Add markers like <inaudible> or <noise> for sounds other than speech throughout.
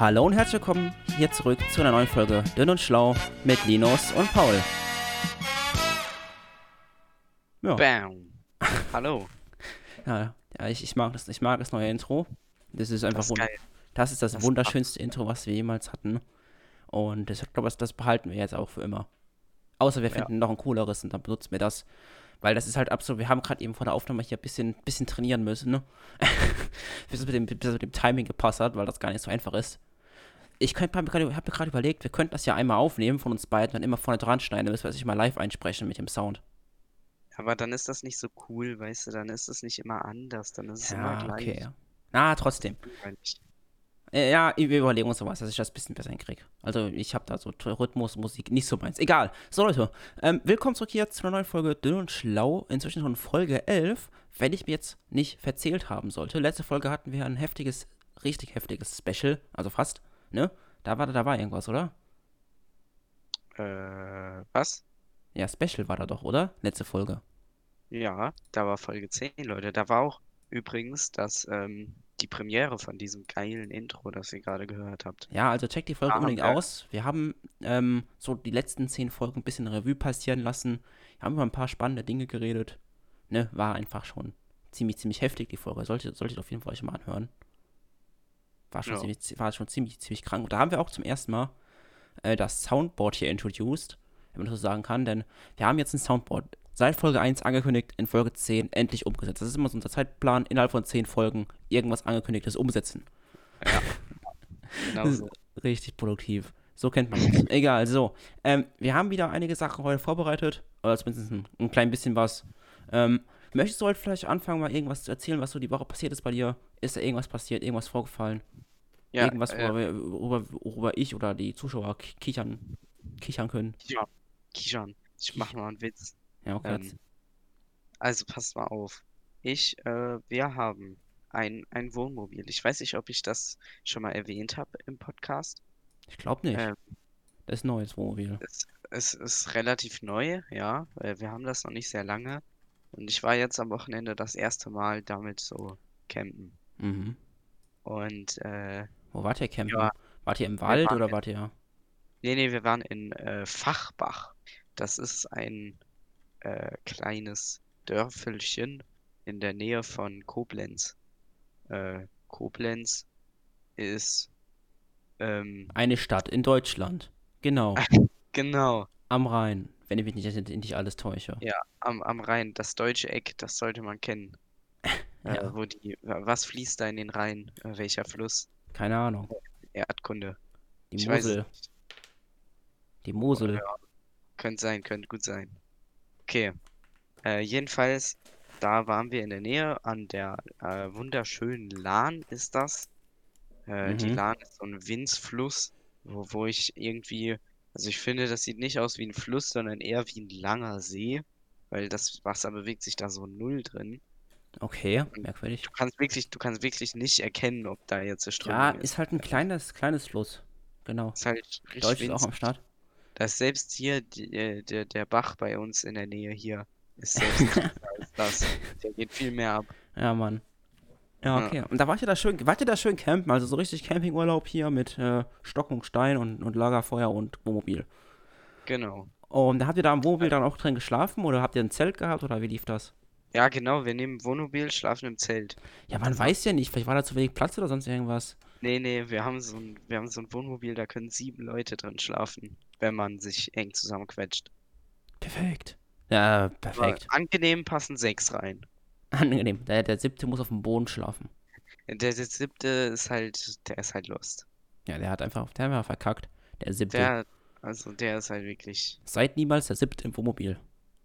Hallo und herzlich willkommen hier zurück zu einer neuen Folge Dünn und Schlau mit Linus und Paul. Ja. Bam. Hallo. ja, ich, ich, mag das, ich mag das neue Intro. Das ist einfach das ist, das, ist das, das wunderschönste Intro, was wir jemals hatten. Und ich glaube, das behalten wir jetzt auch für immer. Außer wir finden ja. noch ein cooleres und dann benutzen wir das. Weil das ist halt absolut, wir haben gerade eben vor der Aufnahme hier ein bisschen, bisschen trainieren müssen, ne? <laughs> bis, es mit dem, bis es mit dem Timing gepasst hat, weil das gar nicht so einfach ist. Ich habe mir gerade überlegt, wir könnten das ja einmal aufnehmen von uns beiden, dann immer vorne dran schneiden, müssen wir sich mal live einsprechen mit dem Sound. Aber dann ist das nicht so cool, weißt du, dann ist es nicht immer anders, dann ist es ja, immer gleich. Okay. Na, trotzdem. Äh, ja, wir überlegen uns sowas, dass ich das ein bisschen besser hinkriege. Also ich habe da so Rhythmus, Musik, nicht so meins. Egal. So Leute, ähm, willkommen zurück hier zu einer neuen Folge Dünn und Schlau. Inzwischen schon Folge 11, wenn ich mir jetzt nicht verzählt haben sollte. Letzte Folge hatten wir ein heftiges, richtig heftiges Special, also fast, ne? Da war, da war irgendwas, oder? Äh, was? Ja, Special war da doch, oder? Letzte Folge. Ja, da war Folge 10, Leute. Da war auch übrigens das, ähm, die Premiere von diesem geilen Intro, das ihr gerade gehört habt. Ja, also checkt die Folge ah, unbedingt okay. aus. Wir haben ähm, so die letzten zehn Folgen ein bisschen Revue passieren lassen. Wir haben über ein paar spannende Dinge geredet. Ne, war einfach schon ziemlich, ziemlich heftig, die Folge. Solltet, solltet auf jeden Fall euch mal anhören. War schon, ja. ziemlich, war schon ziemlich, ziemlich krank. Und da haben wir auch zum ersten Mal äh, das Soundboard hier introduced, wenn man das so sagen kann. Denn wir haben jetzt ein Soundboard seit Folge 1 angekündigt, in Folge 10 endlich umgesetzt. Das ist immer so unser Zeitplan, innerhalb von 10 Folgen irgendwas angekündigtes umsetzen. Ja. <laughs> genau so. Richtig produktiv. So kennt man uns. Egal, so. Ähm, wir haben wieder einige Sachen heute vorbereitet, oder zumindest ein, ein klein bisschen was. Ähm, möchtest du heute vielleicht anfangen, mal irgendwas zu erzählen, was so die Woche passiert ist bei dir? Ist da irgendwas passiert, irgendwas vorgefallen? Ja, irgendwas, worüber, äh, worüber, worüber, ich oder die Zuschauer kichern, kichern können? Ja, kichern. Ich mach mal einen Witz. Ja, okay. Ähm, also passt mal auf. Ich, äh, wir haben ein, ein Wohnmobil. Ich weiß nicht, ob ich das schon mal erwähnt habe im Podcast. Ich glaube nicht. Ähm, das ist ein neues Wohnmobil. Es, es ist relativ neu, ja. Wir haben das noch nicht sehr lange. Und ich war jetzt am Wochenende das erste Mal damit so campen. Mhm. Und, äh. Wo wart ihr campen? Ja, wart ihr im Wald oder wart ihr. Nee, nee, wir waren in äh, Fachbach. Das ist ein äh, kleines Dörfelchen in der Nähe von Koblenz. Äh, Koblenz ist ähm, eine Stadt in Deutschland. Genau. <laughs> genau. Am Rhein, wenn ich mich nicht, nicht alles täusche. Ja, am, am Rhein, das deutsche Eck, das sollte man kennen. <laughs> ja. äh, wo die, was fließt da in den Rhein? Äh, welcher Fluss? Keine Ahnung. Erdkunde. Die ich Mosel. Die Mosel. Ja. Könnte sein, könnte gut sein. Okay. Äh, jedenfalls, da waren wir in der Nähe an der äh, wunderschönen Lahn, ist das. Äh, Die mhm. Lahn ist so ein Winzfluss, wo, wo ich irgendwie, also ich finde, das sieht nicht aus wie ein Fluss, sondern eher wie ein langer See, weil das Wasser bewegt sich da so null drin. Okay, merkwürdig. Du kannst wirklich, du kannst wirklich nicht erkennen, ob da jetzt eine Strömung Ja, ist. ist halt ein kleines, kleines Fluss. Genau. Ist halt Deutsch ist auch am Start. Da ist selbst hier die, äh, der, der Bach bei uns in der Nähe hier ist selbst <laughs> als das. Der geht viel mehr ab. Ja, Mann. Ja, okay. Ja. Und da wart ihr da schön, wart ihr da schön campen, also so richtig Campingurlaub hier mit äh, Stock und Stein und, und Lagerfeuer und Wohnmobil. Genau. Und da habt ihr da im Wohnmobil dann auch drin geschlafen oder habt ihr ein Zelt gehabt oder wie lief das? Ja, genau, wir nehmen Wohnmobil, schlafen im Zelt. Ja, man weiß ja nicht, vielleicht war da zu wenig Platz oder sonst irgendwas. Nee, nee, wir haben so ein, wir haben so ein Wohnmobil, da können sieben Leute drin schlafen wenn man sich eng zusammenquetscht. Perfekt. Ja, perfekt. Aber angenehm passen sechs rein. <laughs> Angenehm. Der, der siebte muss auf dem Boden schlafen. Der, der siebte ist halt, der ist halt lost. Ja, der hat einfach, der hat einfach verkackt. Der siebte. Der, also der ist halt wirklich. Seid niemals der siebte im Wohnmobil.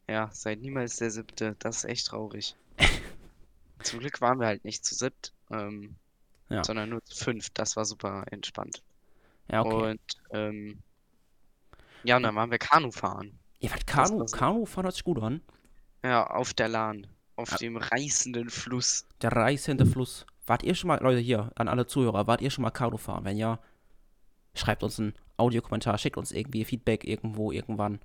Ja, seid niemals der siebte. Das ist echt traurig. <laughs> Zum Glück waren wir halt nicht zu siebt, ähm, ja. sondern nur zu fünf. Das war super entspannt. Ja, okay. Und ähm, ja, und dann waren wir Kanu fahren. Ihr wart Kanu. Kanu fahren hört sich gut an. Ja, auf der Lahn. Auf ja. dem reißenden Fluss. Der reißende Fluss. Wart ihr schon mal, Leute, hier, an alle Zuhörer, wart ihr schon mal Kanu fahren? Wenn ja, schreibt uns einen Audiokommentar, schickt uns irgendwie Feedback irgendwo, irgendwann.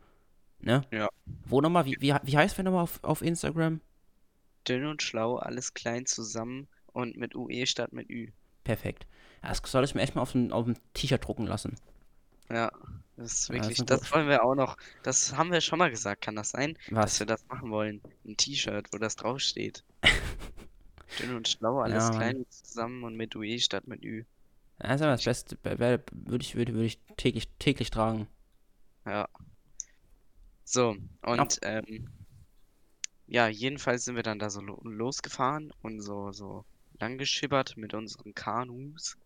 Ne? Ja. Wo nochmal, wie, wie, wie heißt wir nochmal auf, auf Instagram? Dünn und schlau, alles klein zusammen und mit UE statt mit Ü. Perfekt. Das soll ich mir echt mal auf ein, auf ein T-Shirt drucken lassen. Ja, das ist Ja, wirklich, eine das gute- wollen wir auch noch, das haben wir schon mal gesagt, kann das sein, dass Was? wir das machen wollen? Ein T-Shirt, wo das draufsteht. <laughs> Dünn und schlau, alles Ja, klein zusammen und mit UE statt mit Ü. Das ist aber das Beste. Würde ich, würde, würde ich täglich, täglich tragen. Ja. So, und ähm, ja, jedenfalls sind wir dann da so lo losgefahren und so, so lang geschippert mit unseren Kanus.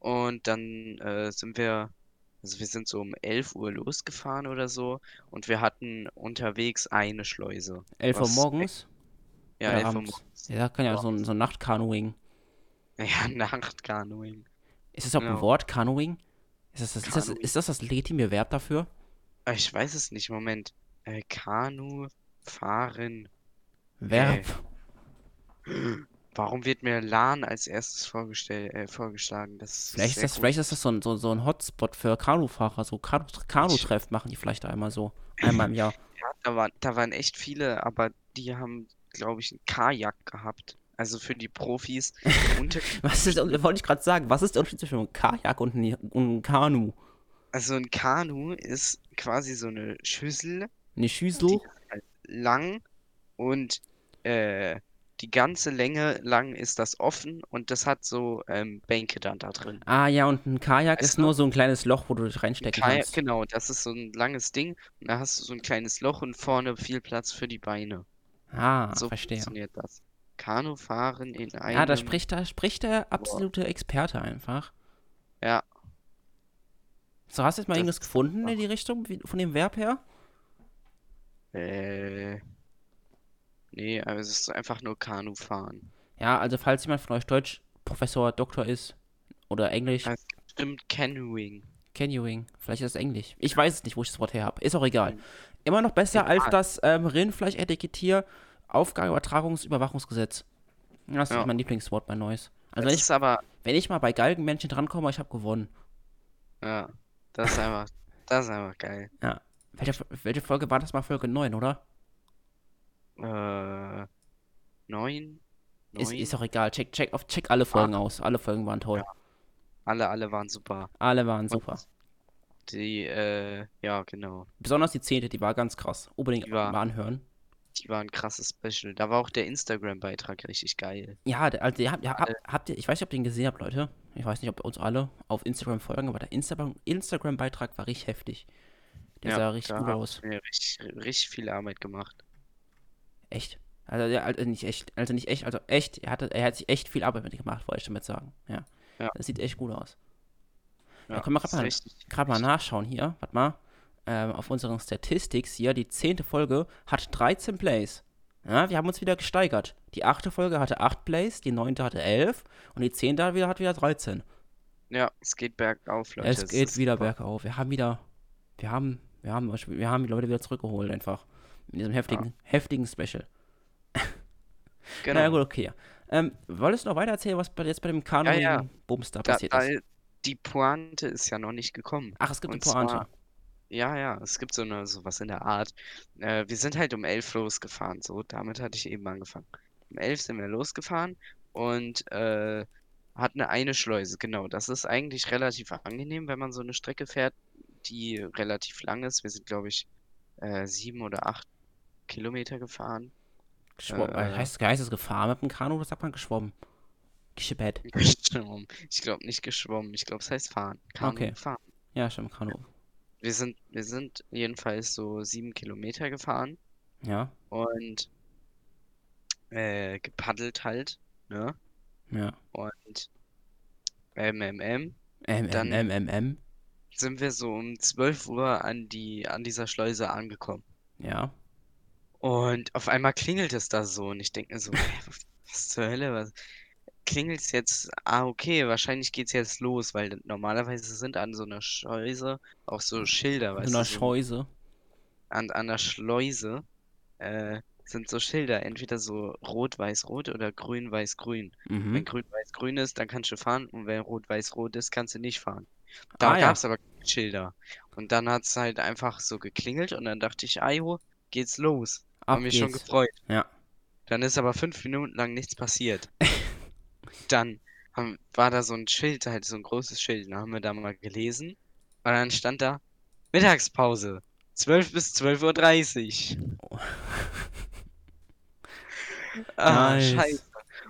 Und dann äh, sind wir, also wir sind so um 11 Uhr losgefahren oder so und wir hatten unterwegs eine Schleuse. 11 Uhr Was- morgens? Ja, Oder 11 Uhr abends? morgens. Ja, kann ja so ein, so ein Nachtkanoing. Ja, <laughs> Nachtkanoing. Ist das auch ein Genau. Wort, Canoing? Ist das das, ist das, ist das das legitime Verb dafür? Äh, Ich weiß es nicht, Moment. Äh, Kanu fahren. Verb. <laughs> Warum wird mir LAN als erstes vorgestellt, äh, vorgeschlagen? Das ist Vielleicht ist das, vielleicht ist das so ein, so, so ein Hotspot für Kanufahrer. So Kanu- Kanu-Treff machen die vielleicht einmal so. Einmal im Jahr. Ja, da waren, da waren echt viele, aber die haben, glaube ich, einen Kajak gehabt. Also für die Profis. <laughs> Was ist, wollte ich gerade sagen, was ist der Unterschied zwischen einem Kajak und einem, und einem Kanu? also ein Kanu ist quasi so eine Schüssel, Eine Schüssel? lang und äh, die ganze Länge lang ist das offen und das hat so ähm, Bänke dann da drin. Ah ja, und ein Kajak Weißt ist du? nur so ein kleines Loch, wo du dich reinstecken Kajak, kannst. genau, das ist so ein langes Ding und da hast du so ein kleines Loch und vorne viel Platz für die Beine. Ah, So verstehe. funktioniert das. Kanufahren in einem. Ja, da spricht, da spricht der absolute Experte einfach. Ja. So, hast du jetzt mal Das irgendwas gefunden in die Richtung, wie, von dem Verb her? Äh. Nee, aber es ist einfach nur Kanufahren. Ja, also falls jemand von euch Deutsch Professor, Doktor ist oder Englisch, Es stimmt Canoeing. Canoeing, vielleicht ist das Englisch. Ich weiß es nicht, wo ich das Wort her habe. Ist auch egal. Immer noch besser als Egal. das ähm, Rindfleisch-Etikettier Aufgabeübertragungsüberwachungsgesetz. Das ist Ja. mein Lieblingswort bei Neues. Also wenn das ich, ist aber. wenn ich mal bei Galgenmännchen drankomme, ich habe gewonnen. Ja. Das ist einfach. Das ist einfach geil. Welche, welche Folge war das mal? Folge 9, oder? Äh. Neun? Ist, ist auch egal. Check, check, auf, check alle Folgen aus. Alle Folgen waren toll. Alle, alle waren super. Alle waren super. Die, äh, ja, genau. Besonders die zehnte, die war ganz krass. Unbedingt Die war- mal anhören. Die waren ein krasses Special. Da war auch der Instagram-Beitrag richtig geil. Ja, also, ihr habt, ihr habt, Alle. habt ihr, ich weiß nicht, ob ihr den gesehen habt, Leute. Ich weiß nicht, ob uns alle auf Instagram folgen, aber der Instagram- Instagram-Beitrag war richtig heftig. Der Ja, sah richtig gut aus. richtig, richtig viel Arbeit gemacht. Echt. Also, der, also nicht echt, also nicht echt, also echt, er, hatte, er hat sich echt viel Arbeit mit gemacht, wollte ich damit sagen. Ja. Ja. Das sieht echt gut aus. Ja, Ja, können wir mal- Gerade mal richtig- nachschauen hier, warte mal. Ähm, auf unseren Statistics hier, die zehnte Folge hat 13 Plays. Ja, wir haben uns wieder gesteigert. Die achte Folge hatte 8 Plays, die neunte hatte 11 und die zehnte hat wieder, hat wieder 13. Ja, es geht bergauf, Leute. es geht wieder super. bergauf. Wir haben wieder, wir haben, wir haben, wir haben die Leute wieder zurückgeholt einfach. In diesem heftigen, heftigen Special. <laughs> Genau. Naja, gut, okay. Ähm, wolltest du noch weiter erzählen, was jetzt bei dem Ja, ja. Kanu-Bums da Da, passiert da, ist? die Pointe ist ja noch nicht gekommen. Ach, es gibt eine Pointe. zwar- Ja, ja, es gibt so eine, sowas in der Art. Äh, wir sind halt um elf losgefahren, so, damit hatte ich eben angefangen. Um elf sind wir losgefahren und äh, hatten eine Schleuse, genau. Das ist eigentlich relativ angenehm, wenn man so eine Strecke fährt, die relativ lang ist. Wir sind, glaube ich, äh, sieben oder acht Kilometer gefahren. Geschwommen. äh, heißt, heißt es gefahren mit dem Kanu oder sagt man geschwommen? Geschippert. Geschwommen. Ich glaube nicht geschwommen, ich glaube, es heißt fahren. Kanu Okay. fahren. Ja, stimmt, Kanu. Wir sind, wir sind jedenfalls so sieben Kilometer gefahren Ja, und äh, gepaddelt halt, ne? ja. Und MMM M, Dann- M, M, M, M. sind wir so um 12 Uhr an die, an dieser Schleuse angekommen. Ja. Und auf einmal klingelt es da so und ich denke mir so, was zur Hölle, was klingelt es jetzt? Ah, okay, wahrscheinlich geht's jetzt los, weil normalerweise sind an so einer Schleuse auch so Schilder, weißt So eine du, so Scheuse. an, an der Schleuse äh, sind so Schilder, entweder so rot, weiß, rot oder grün, weiß, grün. Wenn Mhm. grün, weiß, grün ist, dann kannst du fahren und wenn rot, weiß, rot ist, kannst du nicht fahren. Da Ah, ja. gab's aber Schilder. Und dann hat's halt einfach so geklingelt und dann dachte ich, ajo, geht's los. Ab Hab mich schon gefreut. Ja. Dann ist aber fünf Minuten lang nichts passiert. <laughs> Dann haben, war da so ein Schild, halt so ein großes Schild. Dann haben wir da mal gelesen. Und dann stand da Mittagspause. 12 bis 12.30 Uhr. <laughs> Ah, Nice. scheiße.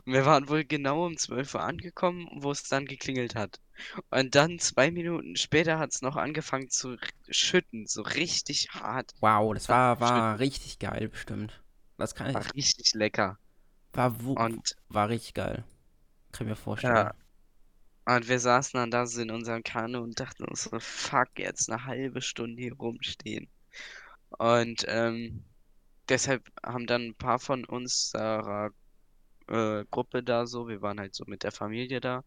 Und wir waren wohl genau um 12 Uhr angekommen, wo es dann geklingelt hat. Und dann zwei Minuten später hat es noch angefangen zu schütten, so richtig hart. Wow, das war, war war richtig geil bestimmt. Das kann War ich. richtig lecker. War, wo, Und war richtig geil. Kann ich mir vorstellen. ja, und wir saßen dann da so in unserem Kanu und dachten uns so, fuck, jetzt eine halbe Stunde hier rumstehen. Und ähm, deshalb haben dann ein paar von unserer äh, Gruppe da so, wir waren halt so mit der Familie da.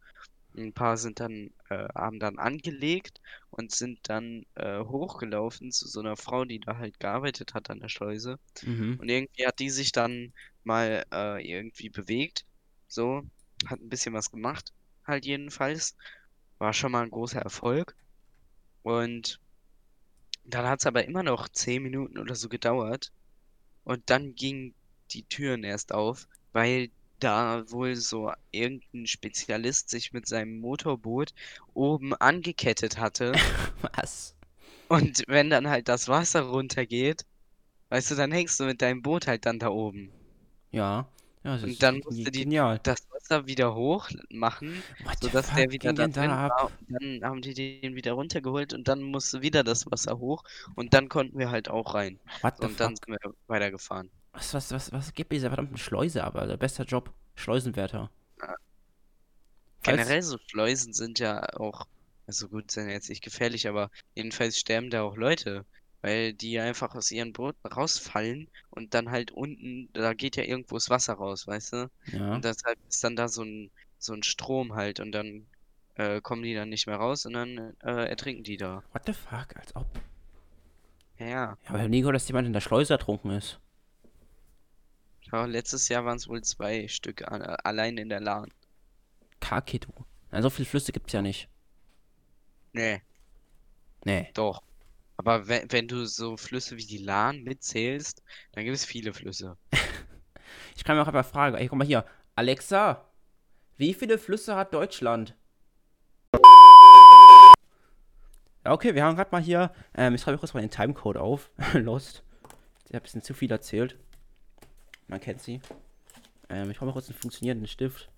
Ein paar sind dann, äh, haben dann angelegt und sind dann äh, hochgelaufen zu so einer Frau, die da halt gearbeitet hat an der Schleuse. Mhm. Und irgendwie hat die sich dann mal äh, irgendwie bewegt. So, hat ein bisschen was gemacht, halt jedenfalls. War schon mal ein großer Erfolg. Und dann hat es aber immer noch zehn Minuten oder so gedauert. Und dann gingen die Türen erst auf, weil da wohl so irgendein Spezialist sich mit seinem Motorboot oben angekettet hatte. <laughs> Was? Und wenn dann halt das Wasser runtergeht, weißt du, dann hängst du mit deinem Boot halt dann da oben. Ja. Ja, das Und dann ge- musste die genial. das Wasser wieder hoch machen, What sodass der wieder da da drin ab? war. Und dann haben die den wieder runtergeholt und dann musste wieder das Wasser hoch und dann konnten wir halt auch rein. What und dann fuck? sind wir weitergefahren. Was, was, was, was gibt dieser verdammten Schleuse aber? Der beste Job. Schleusenwärter. Ja. Generell so Schleusen sind ja auch, also gut, sind ja jetzt nicht gefährlich, aber jedenfalls sterben da auch Leute, weil die einfach aus ihren Booten rausfallen und dann halt unten, da geht ja irgendwo das Wasser raus, weißt du? Ja. Und deshalb ist dann da so ein, so ein Strom halt und dann äh, kommen die dann nicht mehr raus und dann äh, ertrinken die da. What the fuck? Als ob. Ja, ja. Aber ich hab nie gehört, dass jemand in der Schleuse ertrunken ist. Ja, letztes Jahr waren es wohl zwei Stück äh, allein in der Lahn. Kaki, du. Na, so viele Flüsse gibt's ja nicht. Nee, Nee. doch. Aber wenn, wenn du so Flüsse wie die Lahn mitzählst, dann gibt es viele Flüsse. <laughs> Ich kann mir auch einfach fragen. Ey, guck mal hier. Alexa, wie viele Flüsse hat Deutschland? Ja, okay, wir haben gerade mal hier. Ähm, ich schreibe kurz mal den Timecode auf. <laughs> Lost. Ich habe ein bisschen zu viel erzählt. Man kennt sie. Ähm, ich brauche mal kurz einen funktionierenden Stift.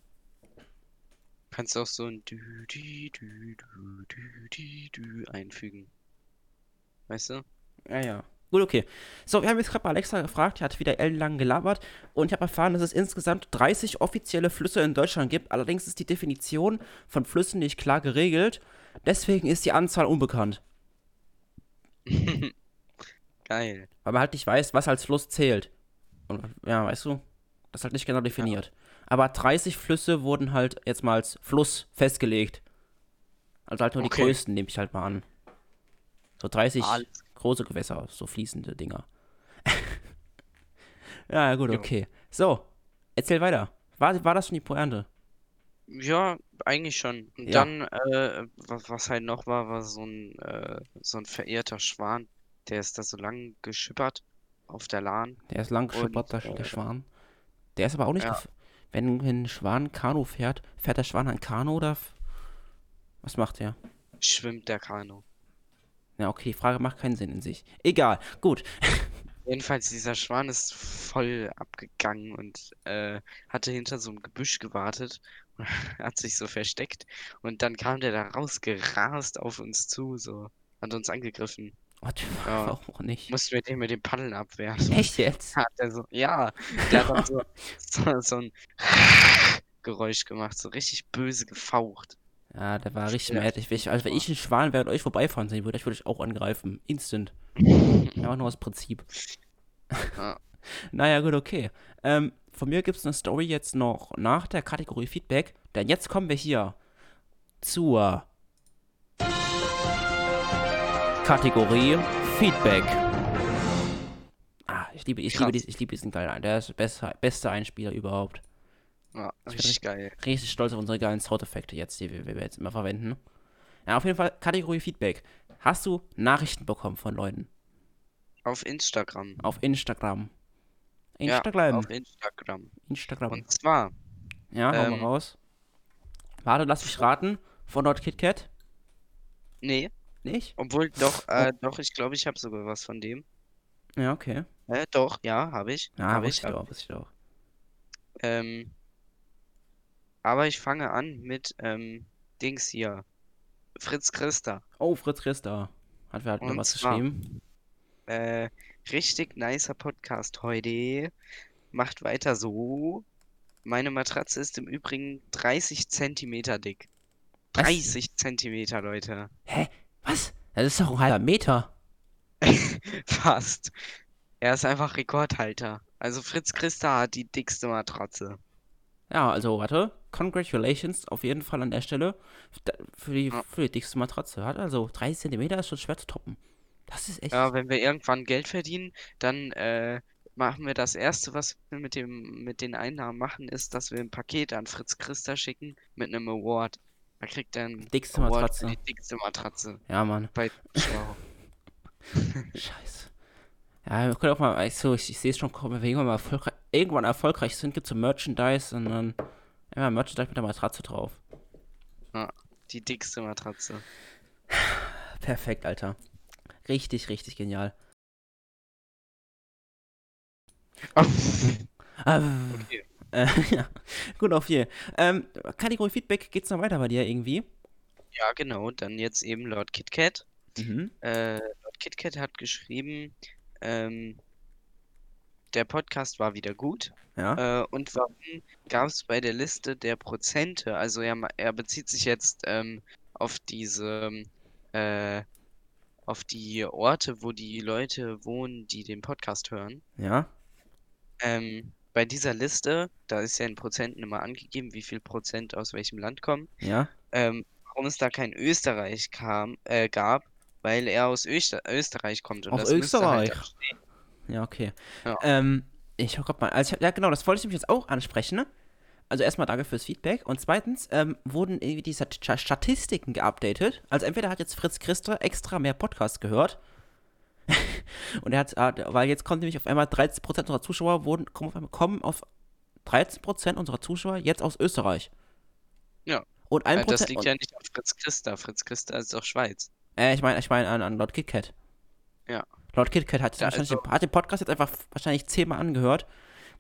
Kannst auch so ein dü dü dü dü dü dü dü einfügen. Weißt du? Ja, ja. Gut, okay. So, wir haben jetzt gerade bei Alexa gefragt, die hat wieder ellenlang gelabert und ich habe erfahren, dass es insgesamt 30 offizielle Flüsse in Deutschland gibt. Allerdings ist die Definition von Flüssen nicht klar geregelt. Deswegen ist die Anzahl unbekannt. <laughs> Geil. Weil man halt nicht weiß, was als Fluss zählt. Und ja, weißt du, das ist halt nicht genau definiert. Aber 30 Flüsse wurden halt jetzt mal als Fluss festgelegt. Also halt nur die Okay. größten, nehme ich halt mal an. So 30 Alles große Gewässer, so fließende Dinger. <laughs> ja, gut, okay. So, erzähl weiter. War, war das schon die Pointe? Ja, eigentlich schon. Und Ja. dann, äh, was, was halt noch war, war so ein, äh, so ein verehrter Schwan. Der ist da so lang geschippert auf der Lahn. Der ist lang Und, geschippert, der, der äh, Schwan. Der ist aber auch nicht. ja. Wenn, wenn ein Schwan Kanu fährt, fährt der Schwan ein Kanu oder. Was macht der? Schwimmt der Kanu. Ja, okay, die Frage macht keinen Sinn in sich. Egal, gut. <laughs> Jedenfalls, dieser Schwan ist voll abgegangen und äh, hatte hinter so einem Gebüsch gewartet. <laughs> Hat sich so versteckt. Und dann kam der da rausgerast auf uns zu, so. Hat uns angegriffen. What Ja. auch nicht? Mussten wir den mit den Paddeln abwehren. Echt jetzt? Hat er so, ja, der hat so, <laughs> so, so ein Geräusch gemacht, so richtig böse gefaucht. Ja, der war richtig Ja. mad. Ich, also, wenn ich einen Schwan während euch vorbeifahren sehen würde, ich würde euch auch angreifen. Instant. <laughs> Einfach nur aus Prinzip. Ja. <laughs> Naja, gut, okay. Ähm, von mir gibt es eine Story jetzt noch nach der Kategorie Feedback, denn jetzt kommen wir hier zur Kategorie Feedback. Ah, ich liebe, ich liebe, Krass. dies- ich liebe diesen geilen, der ist der beste, beste Einspieler überhaupt. Ja, bin richtig geil. Richtig stolz auf unsere geilen Soundeffekte jetzt, die wir, wir jetzt immer verwenden. Ja, auf jeden Fall Kategorie Feedback. Hast du Nachrichten bekommen von Leuten Auf Instagram. auf Instagram? Ja, Instagram. auf Instagram. Instagram. Und zwar, Ja, hau mal ähm, raus. Warte, lass mich raten. Von dort KitKat? Nee, Nicht? obwohl doch, äh, doch, ich glaube, ich habe sogar was von dem. Ja, okay. Äh, doch, ja, habe ich. Ja, Habe ich. ich auch, ich auch. Ähm, aber ich fange an mit ähm, Dings hier. Fritz Christa. Oh, Fritz Christa. Hat wer hat mir was geschrieben? Äh, richtig nicer Podcast heute. Macht weiter so. Meine Matratze ist im Übrigen 30 Zentimeter dick. Was? 30 Zentimeter, Leute. Hä? Was? Das ist doch ein halber Meter. <laughs> Fast. Er ist einfach Rekordhalter. Also Fritz Christa hat die dickste Matratze. Ja, also warte. Congratulations auf jeden Fall an der Stelle für die, für die dickste Matratze. Hat also 30 Zentimeter ist schon schwer zu toppen. Das ist echt. Ja, wenn wir irgendwann Geld verdienen, dann äh, machen wir das Erste, was wir mit dem, mit den Einnahmen machen, ist, dass wir ein Paket an Fritz Christa schicken mit einem Award. Da kriegt einen Dickste Award Matratze. die dickste Matratze Ja, Mann. bei. <laughs> Scheiße. Ja, wir können auch mal, also ich, ich sehe es schon kommen, wenn wir irgendwann mal erfolgreich, irgendwann erfolgreich sind, gibt es so Merchandise und dann immer Merchandise mit der Matratze drauf. Die dickste Matratze. <sighs> Perfekt, Alter. Richtig, richtig genial. <laughs> Ah, Okay. Äh, <laughs> ja, gut auf je. Ähm, Kategorie Feedback, geht's noch weiter bei dir irgendwie? Ja, genau. Dann jetzt eben Lord KitKat. Mhm. Äh, Lord KitKat hat geschrieben, ähm, der Podcast war wieder gut. Ja. Äh, und warum gab es bei der Liste der Prozente, also er, er bezieht sich jetzt ähm, auf diese, äh, auf die Orte, wo die Leute wohnen, die den Podcast hören. Ja. Ähm, bei dieser Liste, da ist ja in Prozenten immer angegeben, wie viel Prozent aus welchem Land kommen. Ja. Ähm, warum es da kein Österreich kam, äh, gab, weil er aus Öster Österreich kommt und Aus halt Österreich? stehen. Ja, okay. Ja. Ähm, ich guck mal, also ich ja genau, das wollte ich nämlich jetzt auch ansprechen, ne? Also erstmal danke fürs Feedback und zweitens ähm, wurden irgendwie die Stat Statistiken geupdatet. Also entweder hat jetzt Fritz Christa extra mehr Podcasts gehört und er hat, äh, weil jetzt kommt nämlich auf einmal 13% unserer Zuschauer wurden, kommen auf einmal, kommen auf 13% unserer Zuschauer jetzt aus Österreich. Ja. Und 1%, das liegt ja nicht auf Fritz Christa. Fritz Christa ist doch Schweiz. äh, ich meine, ich meine an, an Lord KitKat. Ja. Lord KitKat hat, Ja, also- hat den Podcast jetzt einfach wahrscheinlich zehnmal angehört.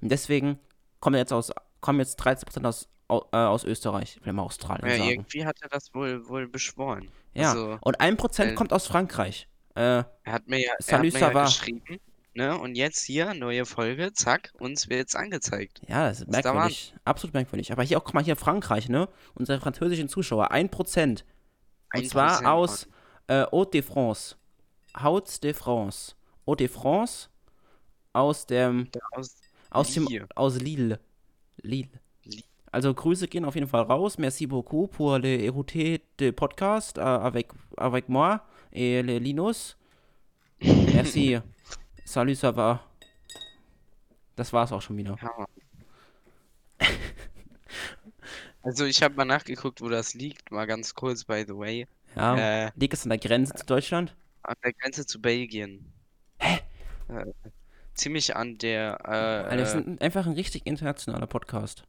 Und deswegen kommen jetzt aus, kommen jetzt 13% aus, au- äh, aus Österreich, will mal Australien Ja, sagen. irgendwie hat er das wohl, wohl beschworen. Ja, Also, und 1% äh, kommt aus Frankreich. Äh, er hat mir ja, er hat mir ja geschrieben, ne? Und jetzt hier, neue Folge, zack, uns wird's angezeigt. ja, das ist da merkwürdig. Absolut merkwürdig. Aber hier auch, guck mal, hier Frankreich, ne? Unsere französischen Zuschauer, 1%. Und 1%, zwar aus äh, Haute de France. Haute de France. Haute de France aus dem Der aus Aus dem Lille. aus Lille. Lille. Also Grüße gehen auf jeden Fall raus. Merci beaucoup pour le écouter de podcast euh, avec avec moi et le Linus. <laughs> Merci. Salut, ça va. Das war's auch schon wieder. Ja. Also ich habe mal nachgeguckt, wo das liegt, mal ganz kurz, by the way. Ja, Äh, liegt es an der Grenze zu Deutschland? an der Grenze zu Belgien. Hä? Äh, ziemlich an der, Alter, wir äh, sind einfach ein richtig internationaler Podcast.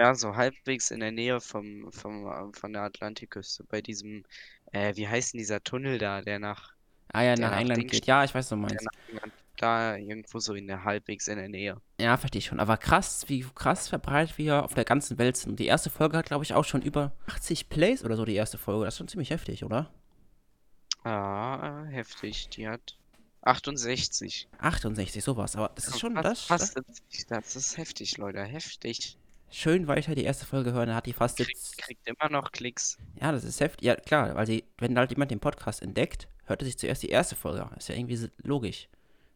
Ja, so halbwegs in der Nähe vom, vom, äh, von der Atlantikküste, bei diesem, äh, wie heißt denn dieser Tunnel da, der nach, Ah ja, Der nach England Dings- geht. Ja, ich weiß, was du der meinst. nach England, da irgendwo so in der halbwegs in der Nähe. Ja, verstehe ich schon. Aber krass, wie krass verbreitet wir auf der ganzen Welt sind. Die erste Folge hat, glaube ich, auch schon über 80 Plays oder so, die erste Folge. Das ist schon ziemlich heftig, oder? Ah, heftig, die hat 68. 68, sowas. Aber das ist schon Fast- das, fast das 70. Das ist heftig, Leute, heftig. Schön weiter die erste Folge hören. Da hat die fast Kriegt, jetzt. kriegt immer noch Klicks. Ja, das ist heftig. Ja, klar, weil die, wenn halt jemand den Podcast entdeckt, hört er sich zuerst die erste Folge an. Ist ja irgendwie logisch.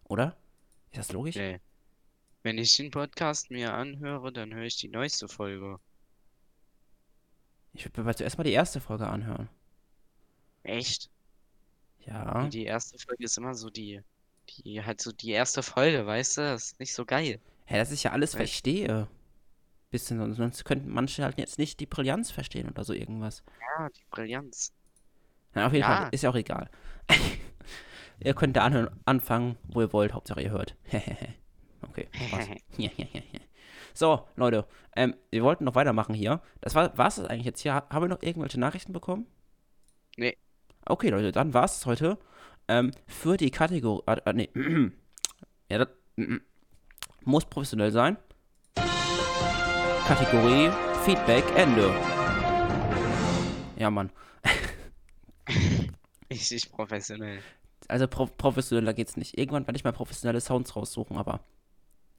Oder? Ist das logisch? Nee. Wenn ich den Podcast mir anhöre, dann höre ich die neueste Folge. Ich würde mir zuerst mal die erste Folge anhören. Echt? Ja. Die erste Folge ist immer so die, die, halt so die erste Folge, weißt du? Das ist nicht so geil. Hä, dass ich ja alles Echt? verstehe. Bisschen, sonst- sonst könnten manche halt jetzt nicht die Brillanz verstehen oder so irgendwas. Ja, die Brillanz. Na, auf jeden Ja. Fall, ist ja auch egal. <laughs> ihr könnt da anhören, anfangen, wo ihr wollt, Hauptsache ihr hört. <laughs> okay, Spaß. <laughs> Ja, ja. So, Leute, ähm, wir wollten noch weitermachen hier. Das war es das eigentlich jetzt hier. Haben wir noch irgendwelche Nachrichten bekommen? Nee. Okay, Leute, dann war es heute. Ähm, für die Kategorie. Äh, äh, nee. <clears throat> ja, das mm, mm. muss professionell sein. Kategorie Feedback Ende. Ja, Mann. <laughs> Richtig professionell. Also pro professioneller geht's nicht. Irgendwann werde ich mal professionelle Sounds raussuchen, aber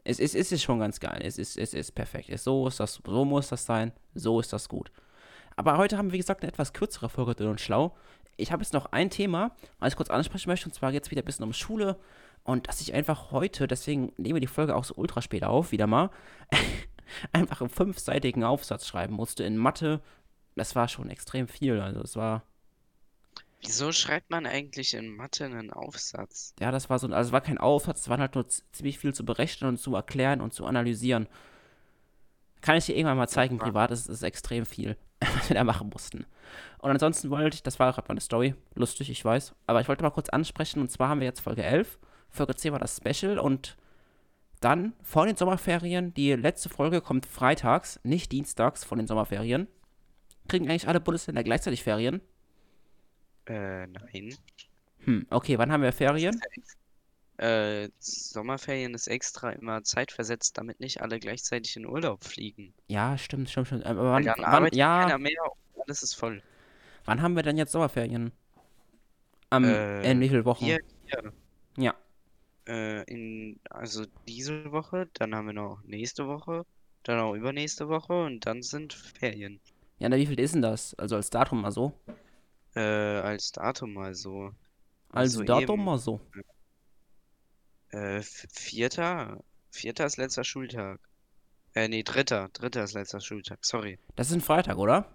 es ist, es ist schon ganz geil. Es ist, es ist perfekt. Es, so, ist das, so muss das sein. So ist das gut. Aber heute haben wir, wie gesagt, eine etwas kürzere Folge dünn und schlau. Ich habe jetzt noch ein Thema, was ich kurz ansprechen möchte, und zwar geht es wieder ein bisschen um Schule. Und dass ich einfach heute, deswegen nehmen wir die Folge auch so ultra spät auf, wieder mal, <laughs> <laughs> einfach einen fünfseitigen Aufsatz schreiben musste in Mathe. Das war schon extrem viel. Also es war Wieso schreibt man eigentlich in Mathe einen Aufsatz? Ja, das war so, also es war kein Aufsatz, es war halt nur ziemlich viel zu berechnen und zu erklären und zu analysieren. Kann ich dir irgendwann mal zeigen, privat ist es extrem viel, <laughs> was wir da machen mussten. Und ansonsten wollte ich, das war gerade meine Story, lustig, ich weiß, aber ich wollte mal kurz ansprechen, und zwar haben wir jetzt Folge 11, Folge 10 war das Special und dann vor den Sommerferien, die letzte Folge kommt freitags, nicht dienstags vor den Sommerferien. Kriegen eigentlich alle Bundesländer gleichzeitig Ferien? Äh, nein. Hm, okay, wann haben wir Ferien? Äh, Sommerferien ist extra immer zeitversetzt, damit nicht alle gleichzeitig in Urlaub fliegen. Ja, stimmt, stimmt, stimmt. Aber wann, dann wann ja, keiner mehr und alles ist voll. wann haben wir denn jetzt Sommerferien? Am, Äh, in wie vielen Wochen? Hier, hier. Ja. Äh, in, also diese Woche, dann haben wir noch nächste Woche, dann auch übernächste Woche und dann sind Ferien. Ja, na, wie viel ist denn das? Also als Datum mal so. Äh, als Datum mal so. Als Also Datum eben, mal so. äh, vierter, vierter ist letzter Schultag. Äh, nee, dritter, dritter ist letzter Schultag, sorry. Das ist ein Freitag, oder?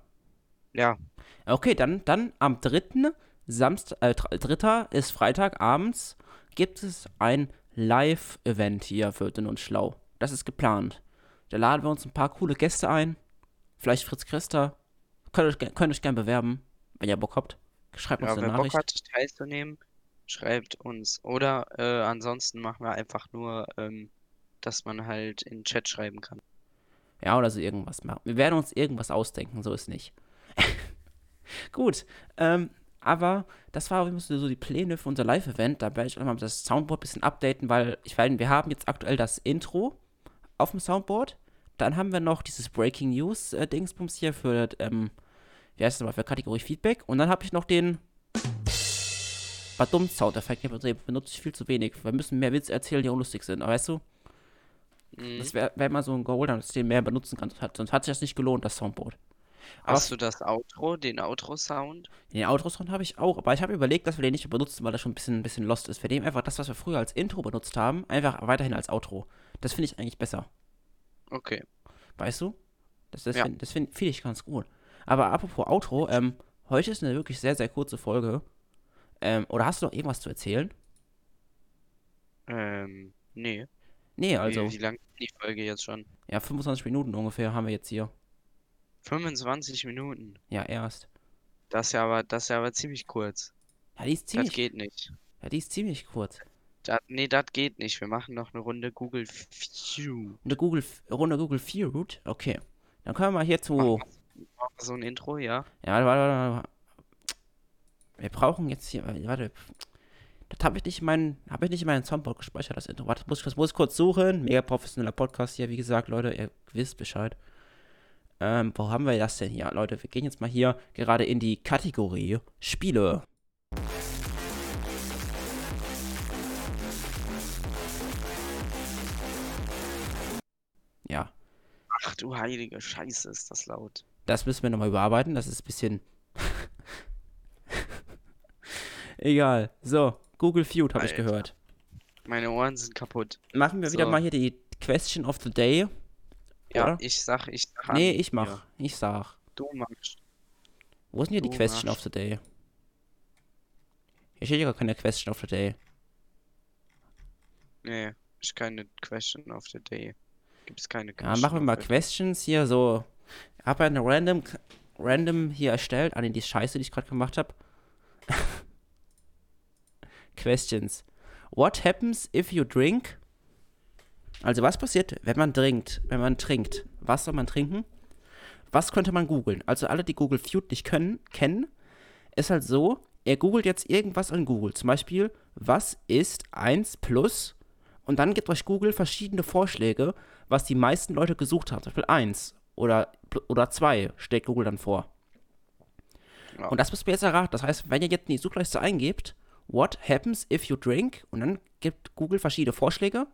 Ja, Okay, dann, dann am 3. Samstag, äh, dr- dritter ist Freitag abends, gibt es ein Live-Event hier für Dünn und Schlau. Das ist geplant. Da laden wir uns ein paar coole Gäste ein. Vielleicht Fritz Christa. Könnt euch, könnt euch gerne bewerben, wenn ihr Bock habt. Schreibt uns ja, eine wer Bock Nachricht. hat, teilzunehmen, schreibt uns. Oder äh, ansonsten machen wir einfach nur, ähm, dass man halt in den Chat schreiben kann. Ja, oder so irgendwas machen. Wir werden uns irgendwas ausdenken, so ist nicht. <laughs> Gut, ähm, aber das war übrigens so die Pläne für unser Live-Event. Da werde ich auch mal das Soundboard ein bisschen updaten, weil ich weiß, wir haben jetzt aktuell das Intro auf dem Soundboard. Dann haben wir noch dieses Breaking News äh, hier für, ähm, wie heißt das mal, für Kategorie Feedback. Und dann habe ich noch den Badum Soundeffekt. Den benutze ich viel zu wenig. Wir müssen mehr Witze erzählen, die unlustig sind. Aber weißt du, Mhm. das wäre wär mal so ein Goal, dass ich den mehr benutzen kann. Sonst hat sich das nicht gelohnt, das Soundboard. Hast du das Outro, den Outro-Sound? Den Outro-Sound habe ich auch, aber ich habe überlegt, dass wir den nicht mehr benutzen, weil das schon ein bisschen, ein bisschen lost ist. Wir nehmen einfach das, was wir früher als Intro benutzt haben, einfach weiterhin als Outro. Das finde ich eigentlich besser. Okay. Weißt du? Das, das Ja. finde find, find ich ganz gut. Aber apropos Outro, ähm, heute ist eine wirklich sehr, sehr kurze Folge. Ähm, oder hast du noch irgendwas zu erzählen? Ähm, nee. Nee, also, Wie, wie lang ist die Folge jetzt schon? ja, 25 Minuten ungefähr haben wir jetzt hier. 25 Minuten. Ja, erst. Das ist ja aber, das ist ja aber ziemlich kurz. Ja, die ist Das ziemlich, geht nicht. ja, die ist ziemlich kurz. Das, nee, das geht nicht. Wir machen noch eine Runde Google View. Eine Google, Runde Google Feud, okay. Dann können wir hier zu. So ein Intro, ja? Ja, warte, warte, warte. Wir brauchen jetzt hier, warte. Das habe ich nicht in meinen, habe ich nicht in meinen Soundboard gespeichert, das Intro. Warte, muss ich, das muss ich kurz suchen. Mega professioneller Podcast hier, wie gesagt, Leute, ihr wisst Bescheid. Ähm, wo haben wir das denn hier? Leute, wir gehen jetzt mal hier gerade in die Kategorie Spiele. Ja, Ach du heilige Scheiße, ist das laut. Das müssen wir nochmal überarbeiten. Das ist ein bisschen. <laughs> Egal. So, Google Feud habe ich gehört. Meine Ohren sind kaputt. Machen wir wieder So. mal hier die Question of the Day. Ja, Oder? ich sag, ich sag Nee, ich mach. Ja, Ich sag. du machst. Wo ist denn hier die Question machst. of the Day? Hier steht ja gar keine Question of the Day. Nee, ist keine Question of the Day. Gibt's keine Ja, Question machen wir mal Questions hier so. Ich habe eine random, random hier erstellt. Ah, nee, die Scheiße, die ich gerade gemacht habe. <laughs> Questions. What happens if you drink Also was passiert, wenn man trinkt? Wenn man trinkt, was soll man trinken? Was könnte man googeln? Also alle, die Google Feud nicht können, kennen, ist halt so, er googelt jetzt irgendwas an Google. Zum Beispiel, was ist 1 plus? Und dann gibt euch Google verschiedene Vorschläge, was die meisten Leute gesucht haben. Zum Beispiel 1 oder, oder 2 stellt Google dann vor. Ja. Und das müsst ihr jetzt erraten. Das heißt, wenn ihr jetzt in die Suchleiste eingebt, what happens if you drink? Und dann gibt Google verschiedene Vorschläge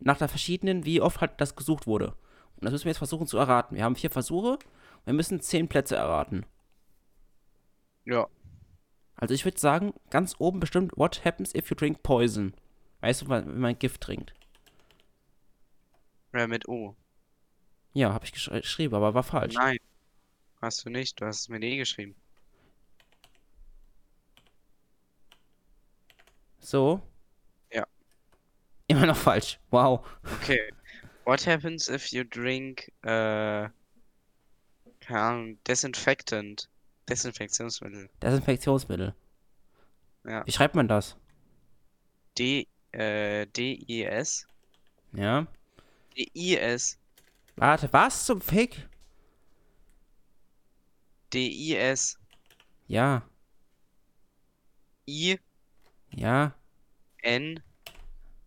nach der verschiedenen, wie oft halt das gesucht wurde. Und das müssen wir jetzt versuchen zu erraten. Wir haben vier Versuche. Wir müssen zehn Plätze erraten. Ja. Also ich würde sagen, ganz oben bestimmt, what happens if you drink poison? Weißt du, wenn man Gift trinkt? Ja, mit O. Ja, habe ich gesch geschrieben, aber war falsch. Nein. Hast du nicht, du hast es mit E geschrieben. So? Immer noch falsch. Wow. Okay. What happens if you drink, äh, keine Ahnung, Desinfectant? Desinfektionsmittel. Desinfektionsmittel. Ja. Wie schreibt man das? D, äh, D-I-S? Ja. D-I-S. Warte, was zum Fick? D-I-S. Ja. I. Ja. N.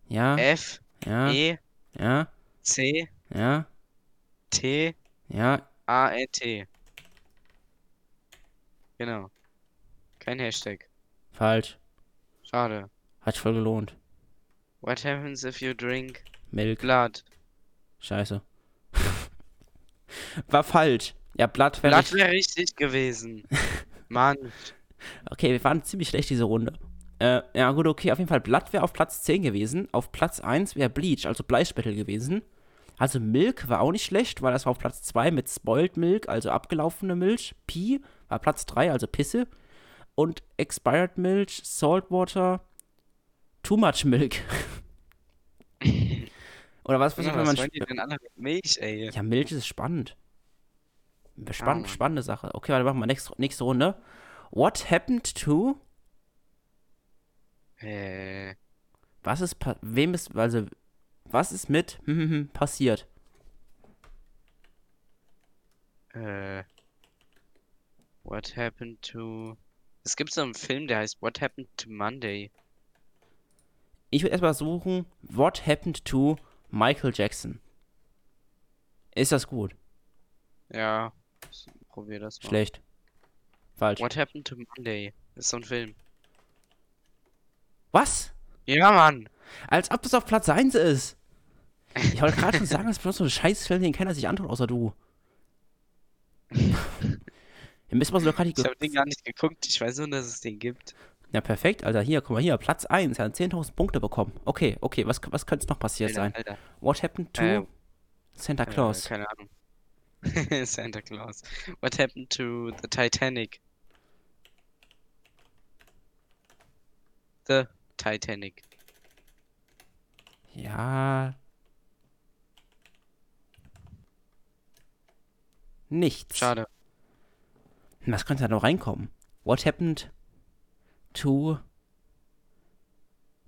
Ja. F. Ja. E. Ja. C. Ja. T. Ja. A. E. T. Genau. Kein Hashtag. Falsch. Schade. Hat voll gelohnt. What happens if you drink Milk. blood? Scheiße. <laughs> War falsch. Ja, Blatt wäre. Blood wäre richtig gewesen. <laughs> Mann. Okay, wir waren ziemlich schlecht diese Runde. Äh, ja, gut, okay, auf jeden Fall. Blatt wäre auf Platz 10 gewesen. Auf Platz 1 wäre Bleach, also Bleispettel gewesen. Also Milk war auch nicht schlecht, weil das war auf Platz 2 mit Spoiled Milk, also abgelaufene Milch. Pi war Platz 3, also Pisse. Und Expired Milk, Saltwater, Too Much Milk. <laughs> Oder was versucht Ja, wenn was man. wollen die denn alle mit Milch, ey? Ja, Milch ist spannend. Spann Mann. spannende Sache. Okay, warte, machen wir nächste, nächste Runde. What happened to. Äh, Was ist. Wem ist. Also. Was ist mit. <laughs> passiert? äh. What happened to. Es gibt so einen Film, der heißt What happened to Monday? Ich würde erstmal suchen. What happened to Michael Jackson? Ist das gut? Ja. ich Probier das mal. Schlecht. Falsch. What happened to Monday? Ist so ein Film. Was? Ja, Mann! Als ob das auf Platz 1 ist. Ich wollte gerade schon sagen, das ist bloß so ein Scheißfilm, den keiner sich antut, außer du. Wir müssen mal so gerade Ich habe den gar nicht geguckt. Ich weiß nur, dass es den gibt. Ja, perfekt, Alter. Hier, guck mal hier, Platz 1. Er hat 10.000 Punkte bekommen. Okay, okay, was, was könnte es noch passiert Alter, sein? Alter. What happened to Ähm, Santa Äh, Claus? keine Ahnung. <laughs> Santa Claus. What happened to the Titanic? The Titanic. Ja. Nichts. Schade. Was könnte da noch reinkommen? What happened to.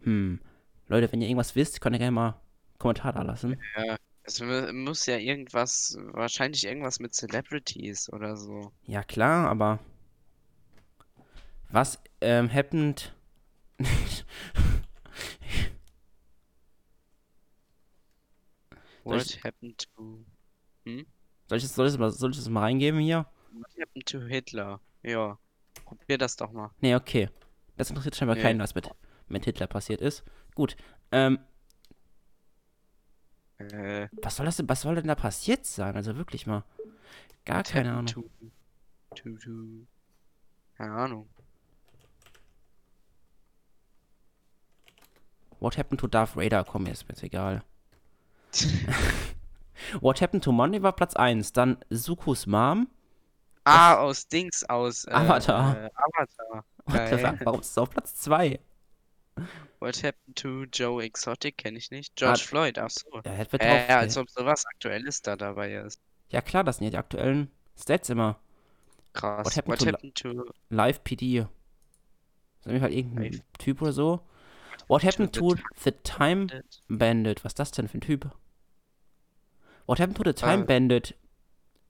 Hm. Leute, wenn ihr irgendwas wisst, könnt ihr gerne mal einen Kommentar da lassen. Ja, es mu- muss ja irgendwas, wahrscheinlich irgendwas mit Celebrities oder so. Ja, klar, aber. Was ähm, happened. <laughs> <laughs> Soll What ich- happened to. Soll ich, das, soll, ich das mal, soll ich das mal reingeben hier? What happened to Hitler? Ja. Probier das doch mal. Nee, okay. Das interessiert scheinbar Nee. keinen, was mit, mit Hitler passiert ist. Gut. Ähm, Äh, was soll das denn, was soll denn da passiert sein? Also wirklich mal. Gar keine Ahnung. To, to, to. Keine Ahnung. What happened to Darth Vader? Komm, ist mir jetzt egal. <laughs> What happened to Monday war Platz 1. Dann Sukus Mom. ah, aus Dings, aus. Äh, Avatar. Äh, Avatar. Geil. Warum ist es auf Platz 2? What happened to Joe Exotic? Kenne ich nicht. George Ah, Floyd, ach so. Ja, das Äh, drauf. als ob sowas Aktuelles da dabei ist. ja, klar, das sind ja die aktuellen Stats immer. Krass. What happened What to happened to Live PD. Ist auf jeden Fall irgendein Live Typ oder so. What happened to the Time Bandit? Was ist das denn für ein Typ? What happened to the Time Ah. Bandit?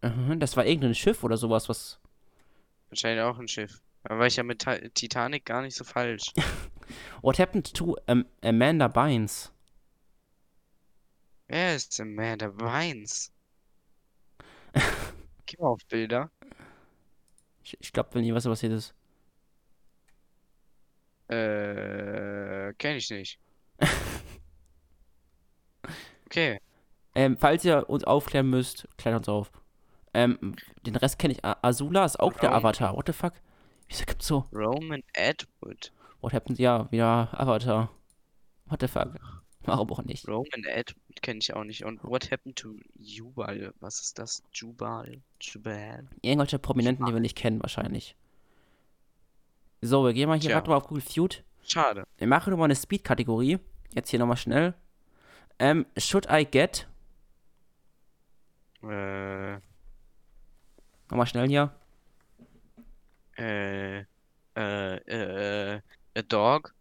Mhm, das war irgendein Schiff oder sowas, was. Wahrscheinlich auch ein Schiff. Da war ich ja mit Ti- Titanic gar nicht so falsch. <laughs> What happened to um, Amanda Bynes? Wer ist Amanda Bynes? <laughs> Geh mal auf Bilder. Ich, ich glaube, wenn nie was passiert ist. Äh, kenn ich nicht. <laughs> Okay. Ähm, falls ihr uns aufklären müsst, klärt uns auf. Ähm, den Rest kenne ich. Azula ist auch der Raum. Avatar. What the fuck? Wieso gibt's so? Roman Atwood. What happened? Ja, wieder Avatar. What the fuck? Warum auch nicht? Roman Atwood kenne ich auch nicht. Und What Happened to Jubal? Was ist das? Jubal? Jubal? Irgendwelche Prominenten, die wir nicht kennen, wahrscheinlich. So, wir gehen mal hier Tja. gerade mal auf Google Feud. Schade. Wir machen nochmal eine Speed-Kategorie. Jetzt hier nochmal schnell. Ähm, should I get? Äh, Nochmal schnell hier. äh, äh, äh, a dog?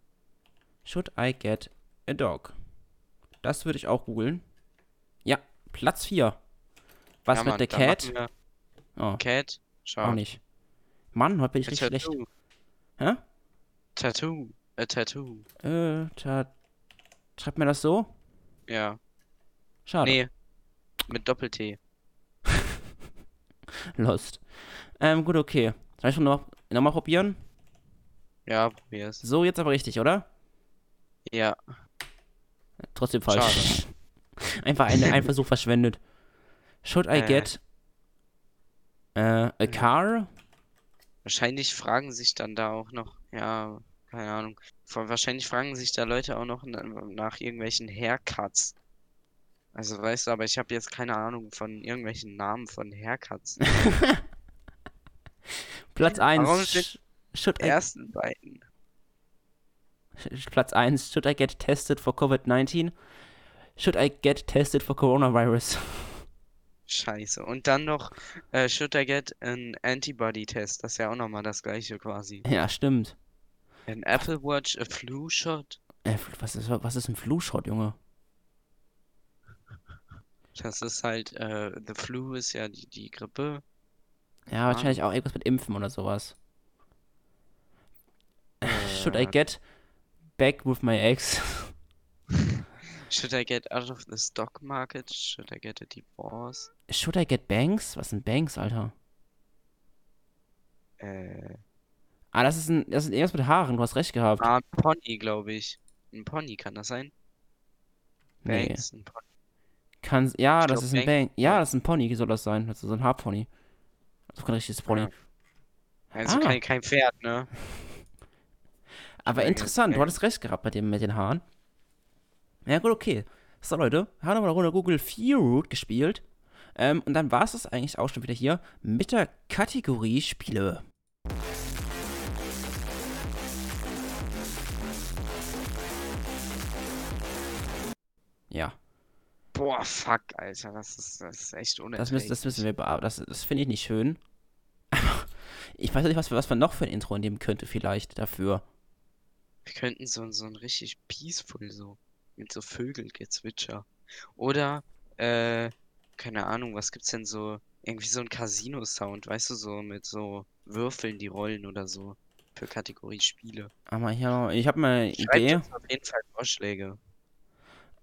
Should I get a dog? Das würde ich auch googeln. Ja, Platz 4. Was Ja, mit Mann, der Cat? Oh, Cat? Schade. auch nicht. Mann, heute bin ich A richtig schlecht. Tattoo. Hä? Tattoo. A Tattoo. Äh, ta schreibt mir das so? Ja. Schade. Nee. Mit Doppel-T. <laughs> Lost. Ähm, gut, okay. Soll ich schon noch, mal probieren? Ja, probier's. So, jetzt aber richtig, oder? Ja. Trotzdem falsch. <laughs> Einfach ein, ein Versuch verschwendet. Should I Äh. get äh, a car? Wahrscheinlich fragen sich dann da auch noch, ja, keine Ahnung. Wahrscheinlich fragen sich da Leute auch noch na- nach irgendwelchen Haircuts. Also weißt du, aber ich habe jetzt keine Ahnung von irgendwelchen Namen von Haircuts. <laughs> Platz Warum 1. sind Should I, Ersten beiden. Platz 1. Should I get tested for COVID-19? Should I get tested for coronavirus? Scheiße. Und dann noch, äh, should I get an Antibody-Test? Das ist ja auch nochmal das gleiche quasi. ja, stimmt. An Apple Watch, a Flu Shot? Äh, was ist, was ist ein Flu-Shot, Junge? Das ist halt, äh, the Flu ist ja die, die Grippe. Ja, wahrscheinlich auch irgendwas mit Impfen oder sowas. <laughs> Should I Äh, get back with my ex? <laughs> Should I get out of the stock market? Should I get a divorce? Should I get banks? Was sind Banks, Alter? Äh, Ah, das ist ein, das ist irgendwas mit Haaren, du hast recht gehabt. ah, ein Pony, glaube ich. Ein Pony kann das sein? nee. Banks, ein Pony. Kann, ja, Ich das glaub, ist ein Bank- Bank. Ja, das ist ein Pony, soll das sein. Das ist so ein Haarpony. Das ist kein richtiges Pony. Ja. Also Ah. kein, kein Pferd, ne? <laughs> Aber Ja, interessant, du hattest recht gehabt bei dem mit den Haaren. Ja, gut, okay. So, Leute, wir haben nochmal eine Runde Google Feud gespielt. Ähm, und dann war es das eigentlich auch schon wieder hier mit der Kategorie Spiele. Ja, Boah, fuck, Alter, das ist, das ist echt das unerträglich. müssen, das müssen wir bearbeiten. Das, das finde ich nicht schön. <laughs> ich weiß nicht, was, was man noch für ein Intro nehmen könnte, vielleicht dafür. Wir könnten so, so ein richtig peaceful, so, mit so Vögelgezwitscher. Oder, äh, keine Ahnung, was gibt's denn so, irgendwie so ein Casino-Sound, weißt du, so mit so Würfeln, die rollen oder so, für Kategorie Spiele. Aber ich habe mal eine Schreibt Idee. uns auf jeden Fall Vorschläge,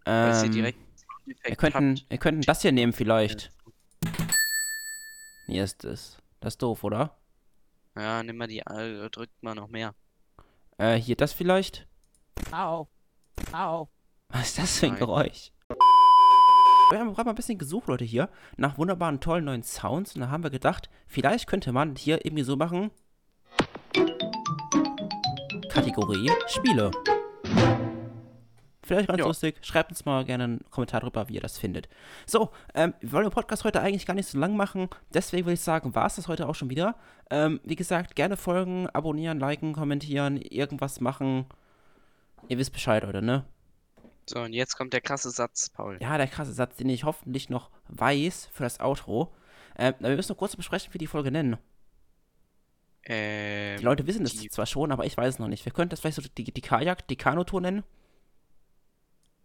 Ähm, wir könnten, wir könnten das hier nehmen vielleicht. Hier ist es. Das ist doof, oder? Ja, nimm mal die, äh, drückt mal noch mehr. Äh, hier das vielleicht? Au. Au. Was ist das für ein Nein. Geräusch? Wir haben gerade mal ein bisschen gesucht, Leute, hier, nach wunderbaren, tollen neuen Sounds. Und da haben wir gedacht, vielleicht könnte man hier irgendwie so machen. Kategorie Spiele. Vielleicht ganz Ja. lustig. Schreibt uns mal gerne einen Kommentar drüber, wie ihr das findet. So, ähm, wir wollen den Podcast heute eigentlich gar nicht so lang machen. Deswegen würde ich sagen, war es das heute auch schon wieder. Ähm, wie gesagt, gerne folgen, abonnieren, liken, kommentieren, irgendwas machen. Ihr wisst Bescheid, Leute, ne? So, und jetzt kommt der krasse Satz, Paul. Ja, der krasse Satz, den ich hoffentlich noch weiß für das Outro. Ähm, wir müssen noch kurz besprechen, wie die Folge nennen. Ähm, Die Leute wissen es zwar schon, aber ich weiß es noch nicht. Wir könnten das vielleicht so die, die Kajak, die Kanutour nennen.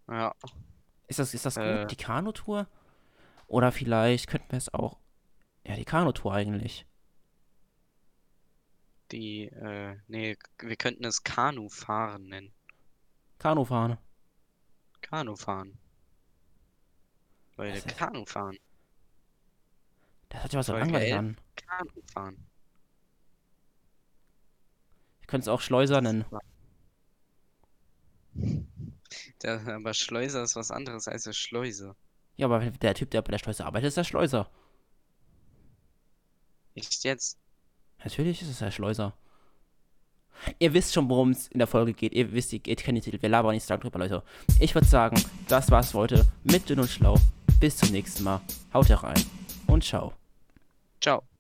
Ja, Ist das, ist das gut? Äh. Die Kanutour? Oder vielleicht könnten wir es auch. Ja, die Kanutour eigentlich. Die, äh, nee, wir könnten es Kanufahren nennen. Kanufahren. Kanufahren. Leute, Das Kanufahren. Das hat ja was so langweilig an. Kanufahren. Wir können es auch Schleuser nennen. Der, aber Schleuser ist was anderes als eine Schleuse. Ja, aber der Typ, der bei der Schleuse arbeitet, ist der Schleuser. Echt jetzt? Natürlich ist es der Schleuser. Ihr wisst schon, worum es in der Folge geht. Ihr wisst, ihr, kennt den Titel. Wir labern nicht so lange drüber, Leute. Ich würde sagen, das war's für heute mit Dünn und Schlau. Bis zum nächsten Mal. Haut rein und ciao. Ciao.